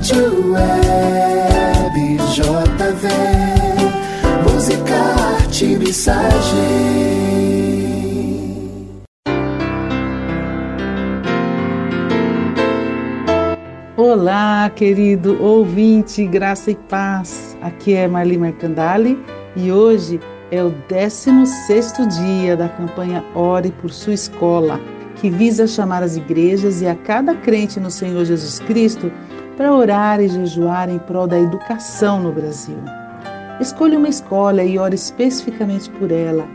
Rádio Web JV, música, arte, mensagem. Olá, querido ouvinte, graça e paz. Aqui é Marli Mercandali e hoje é o 16º dia da campanha Ore por Sua Escola, que visa chamar as igrejas e a cada crente no Senhor Jesus Cristo para orar e jejuar em prol da educação no Brasil. Escolha uma escola e ore especificamente por ela.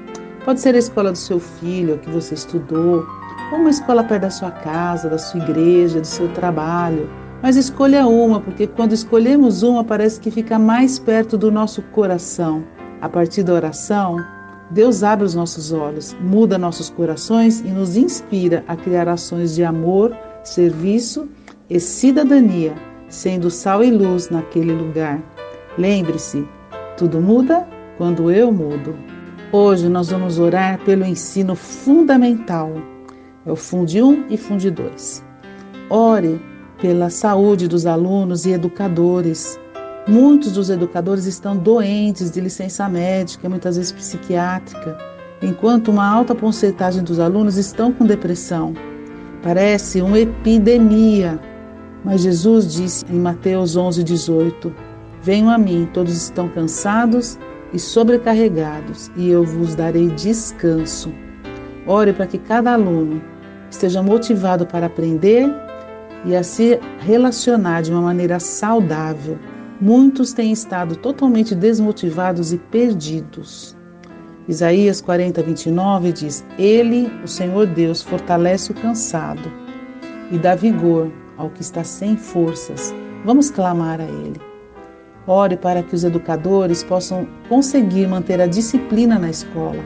Pode ser a escola do seu filho, que você estudou, ou uma escola perto da sua casa, da sua igreja, do seu trabalho. Mas escolha uma, porque quando escolhemos uma, parece que fica mais perto do nosso coração. A partir da oração, Deus abre os nossos olhos, muda nossos corações e nos inspira a criar ações de amor, serviço e cidadania, sendo sal e luz naquele lugar. Lembre-se, tudo muda quando eu mudo. Hoje nós vamos orar pelo ensino fundamental. É o Funde 1 e Funde 2. Ore pela saúde dos alunos e educadores. Muitos dos educadores estão doentes de licença médica, muitas vezes psiquiátrica, enquanto uma alta porcentagem dos alunos estão com depressão. Parece uma epidemia. Mas Jesus disse em Mateus 11:18: Venham a mim, todos estão cansados e sobrecarregados, e eu vos darei descanso. Ore para que cada aluno esteja motivado para aprender e a se relacionar de uma maneira saudável. Muitos têm estado totalmente desmotivados e perdidos. Isaías 40, 29 diz: Ele, o Senhor Deus, fortalece o cansado e dá vigor ao que está sem forças. Vamos clamar a Ele. Ore para que os educadores possam conseguir manter a disciplina na escola.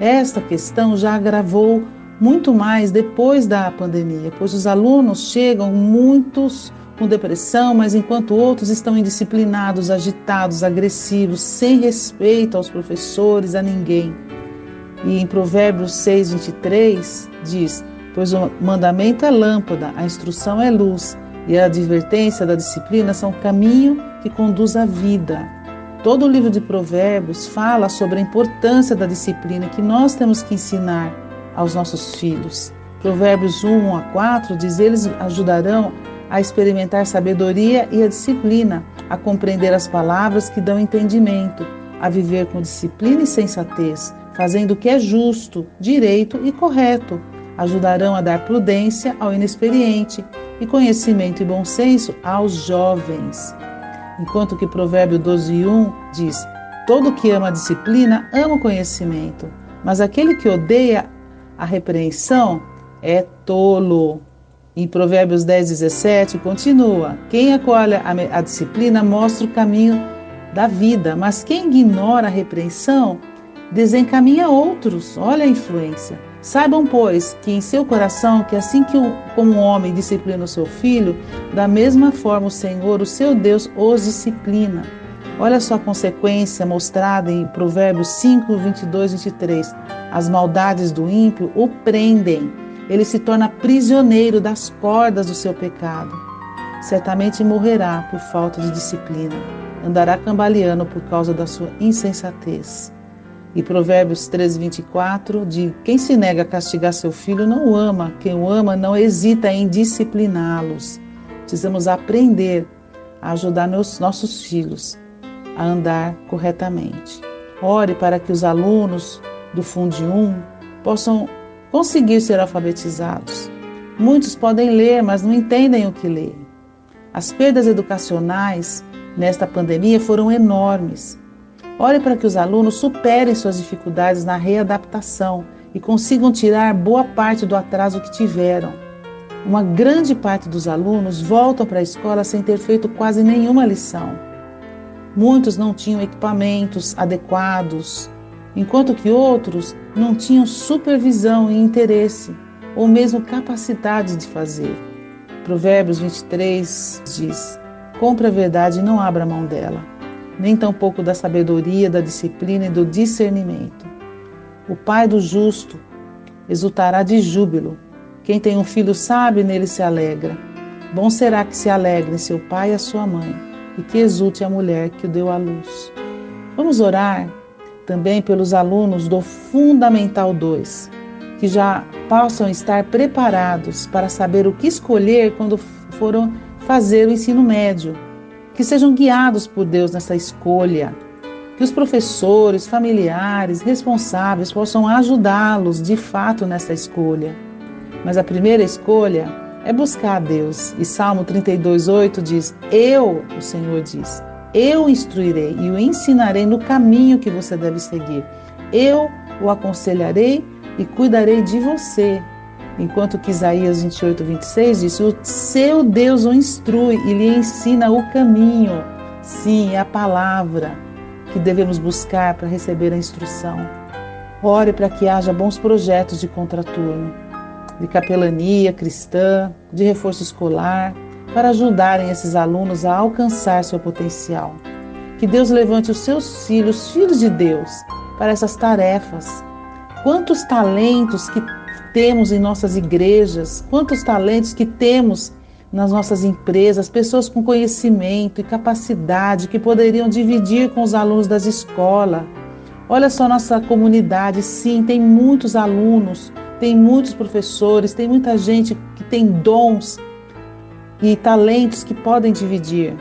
Esta questão já agravou muito mais depois da pandemia, pois os alunos chegam muitos com depressão, mas enquanto outros estão indisciplinados, agitados, agressivos, sem respeito aos professores, a ninguém. E em Provérbios 6, 23 diz: Pois o mandamento é lâmpada, a instrução é luz, e a advertência da disciplina são caminho que conduz à vida. Todo o livro de Provérbios fala sobre a importância da disciplina que nós temos que ensinar aos nossos filhos. Provérbios 1 a 4 diz: Eles ajudarão a experimentar sabedoria e a disciplina, a compreender as palavras que dão entendimento, a viver com disciplina e sensatez, fazendo o que é justo, direito e correto. Ajudarão a dar prudência ao inexperiente e conhecimento e bom senso aos jovens. Enquanto que Provérbio 12:1 diz: Todo que ama a disciplina ama o conhecimento, mas aquele que odeia a repreensão é tolo. Em Provérbios 10, 17, continua: Quem acolhe a, disciplina mostra o caminho da vida, mas quem ignora a repreensão desencaminha outros. Olha a influência. Saibam, pois, que em seu coração, que assim que o, como um homem disciplina o seu filho, da mesma forma o Senhor, o seu Deus, os disciplina. Olha só a consequência mostrada em Provérbios 5, 22 23. As maldades do ímpio o prendem, ele se torna prisioneiro das cordas do seu pecado. Certamente morrerá por falta de disciplina, andará cambaleando por causa da sua insensatez. E Provérbios 13, 24 diz: Quem se nega a castigar seu filho não o ama, quem o ama não hesita em discipliná-los. Precisamos aprender a ajudar nos nossos filhos a andar corretamente. Ore para que os alunos do Fundo 1 possam conseguir ser alfabetizados. Muitos podem ler, mas não entendem o que lê. As perdas educacionais nesta pandemia foram enormes. Ore para que os alunos superem suas dificuldades na readaptação e consigam tirar boa parte do atraso que tiveram. Uma grande parte dos alunos voltam para a escola sem ter feito quase nenhuma lição. Muitos não tinham equipamentos adequados, enquanto que outros não tinham supervisão e interesse, ou mesmo capacidade de fazer. Provérbios 23 diz: Compre a verdade e não abra mão dela, nem tampouco da sabedoria, da disciplina e do discernimento. O pai do justo exultará de júbilo. Quem tem um filho sábio, nele se alegra. Bom será que se alegrem seu pai e a sua mãe, e que exulte a mulher que o deu à luz. Vamos orar também pelos alunos do Fundamental 2, que já possam estar preparados para saber o que escolher quando foram fazer o ensino médio, que sejam guiados por Deus nessa escolha, que os professores, familiares, responsáveis possam ajudá-los de fato nessa escolha. Mas a primeira escolha é buscar a Deus. E Salmo 32:8 diz: "Eu, o Senhor diz, eu instruirei e o ensinarei no caminho que você deve seguir. Eu o aconselharei e cuidarei de você. Enquanto que Isaías 28, 26 diz: O seu Deus o instrui e lhe ensina o caminho. Sim, é a palavra que devemos buscar para receber a instrução. Ore para que haja bons projetos de contraturno, de capelania cristã, de reforço escolar, para ajudarem esses alunos a alcançar seu potencial. Que Deus levante os seus filhos, filhos de Deus, para essas tarefas Quantos talentos que temos em nossas igrejas, quantos talentos que temos nas nossas empresas, pessoas com conhecimento e capacidade que poderiam dividir com os alunos das escolas. Olha só nossa comunidade, sim, tem muitos alunos, tem muitos professores, tem muita gente que tem dons e talentos que podem dividir.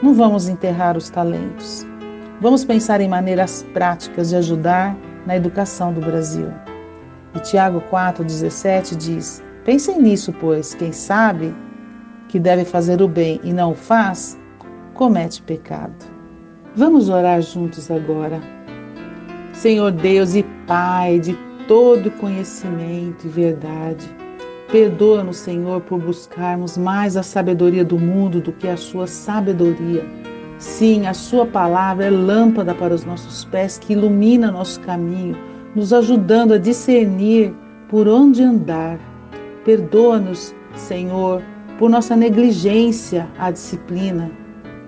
Não vamos enterrar os talentos. Vamos pensar em maneiras práticas de ajudar na educação do Brasil. E Tiago 4,17 diz: Pensem nisso, pois quem sabe que deve fazer o bem e não o faz, comete pecado. Vamos orar juntos agora. Senhor Deus e Pai de todo conhecimento e verdade, perdoa-nos, Senhor, por buscarmos mais a sabedoria do mundo do que a sua sabedoria Sim, a Sua palavra é lâmpada para os nossos pés que ilumina nosso caminho, nos ajudando a discernir por onde andar. Perdoa-nos, Senhor, por nossa negligência à disciplina,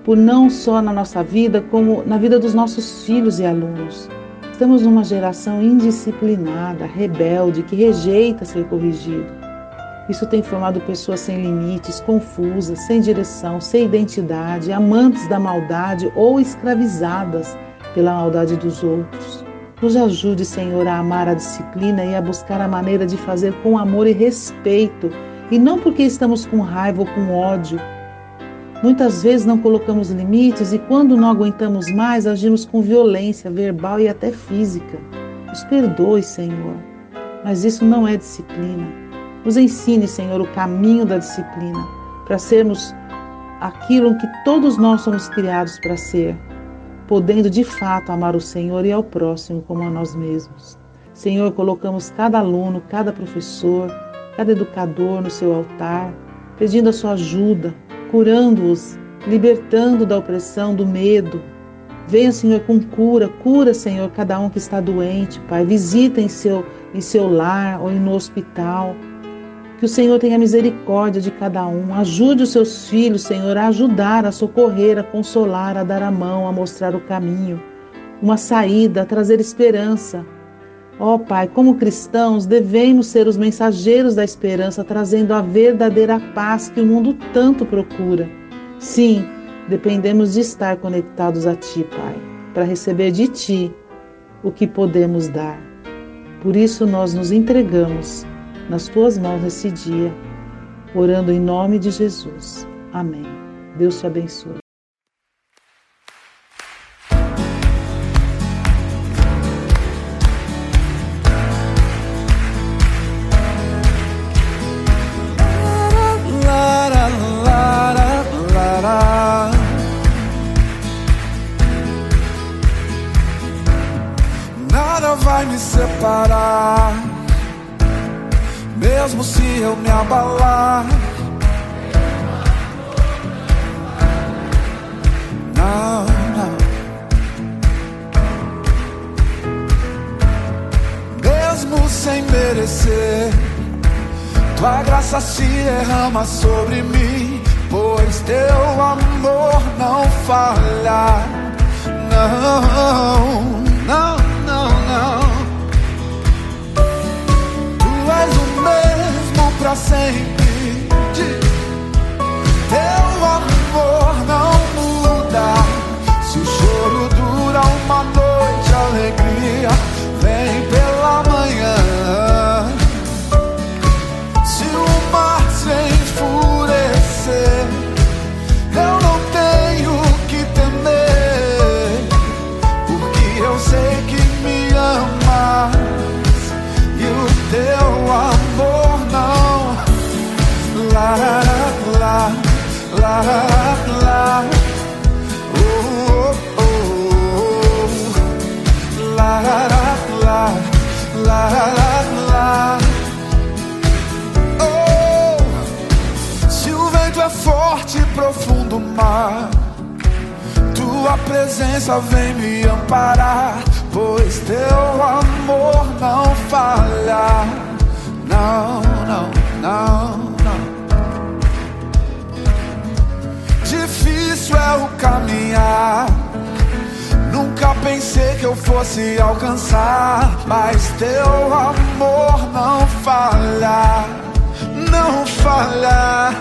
por não só na nossa vida, como na vida dos nossos filhos e alunos. Estamos numa geração indisciplinada, rebelde, que rejeita ser corrigido. Isso tem formado pessoas sem limites, confusas, sem direção, sem identidade, amantes da maldade ou escravizadas pela maldade dos outros. Nos ajude, Senhor, a amar a disciplina e a buscar a maneira de fazer com amor e respeito, e não porque estamos com raiva ou com ódio. Muitas vezes não colocamos limites e, quando não aguentamos mais, agimos com violência verbal e até física. Nos perdoe, Senhor, mas isso não é disciplina. Nos ensine, Senhor, o caminho da disciplina, para sermos aquilo que todos nós somos criados para ser, podendo de fato amar o Senhor e ao próximo como a nós mesmos. Senhor, colocamos cada aluno, cada professor, cada educador no seu altar, pedindo a sua ajuda, curando-os, libertando da opressão, do medo. Venha, Senhor, com cura, cura, Senhor, cada um que está doente, Pai. Visita em seu, em seu lar ou no hospital. Que o Senhor tenha misericórdia de cada um. Ajude os seus filhos, Senhor, a ajudar, a socorrer, a consolar, a dar a mão, a mostrar o caminho, uma saída, a trazer esperança. Ó oh, Pai, como cristãos, devemos ser os mensageiros da esperança, trazendo a verdadeira paz que o mundo tanto procura. Sim, dependemos de estar conectados a Ti, Pai, para receber de Ti o que podemos dar. Por isso nós nos entregamos nas tuas mãos nesse dia, orando em nome de Jesus. Amém. Deus te abençoe. Mesmo se eu me abalar. Não, não. Mesmo sem merecer, tua graça se derrama sobre mim, pois teu amor não falha. Não, não, não, não. Tu és o mesmo pra sempre de teu amor. Lá, lá. Lá, lá, lá, lá, lá. Oh, se o vento é forte e profundo mar, tua presença vem me amparar, pois teu amor não falha. Não, não, não, Nunca pensei que eu fosse alcançar, mas teu amor não falha, não falha,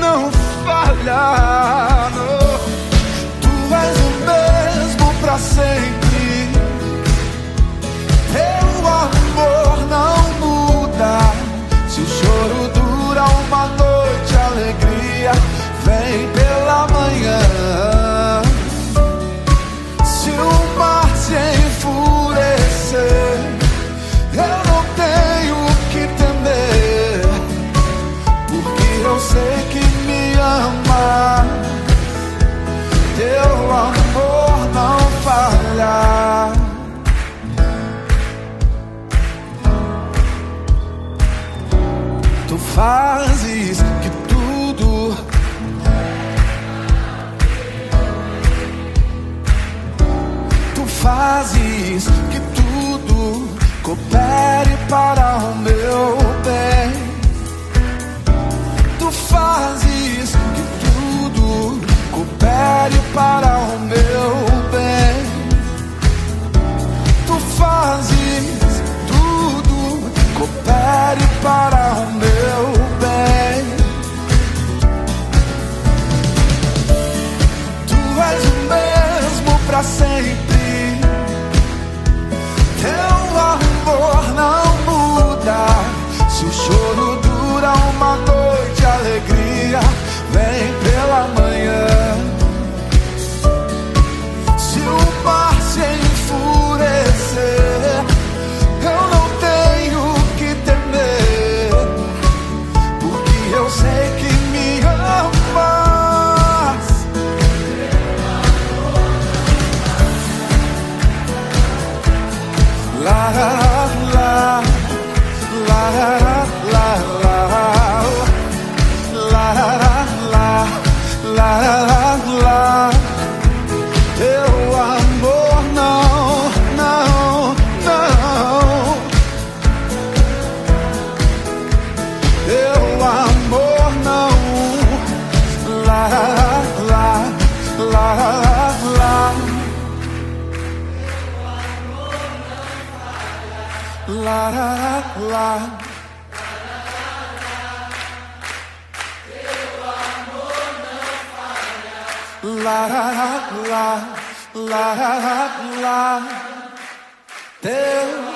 não falha. Tu és o mesmo pra sempre. Teu amor não falha. Tu fazes que tudo Tu fazes que tudo coopere para o meu bem. Para o meu bem. Tu fazes tudo coopere para o meu bem. Tu és o mesmo pra sempre. Teu amor não heart. La la la La. La la la la la Teu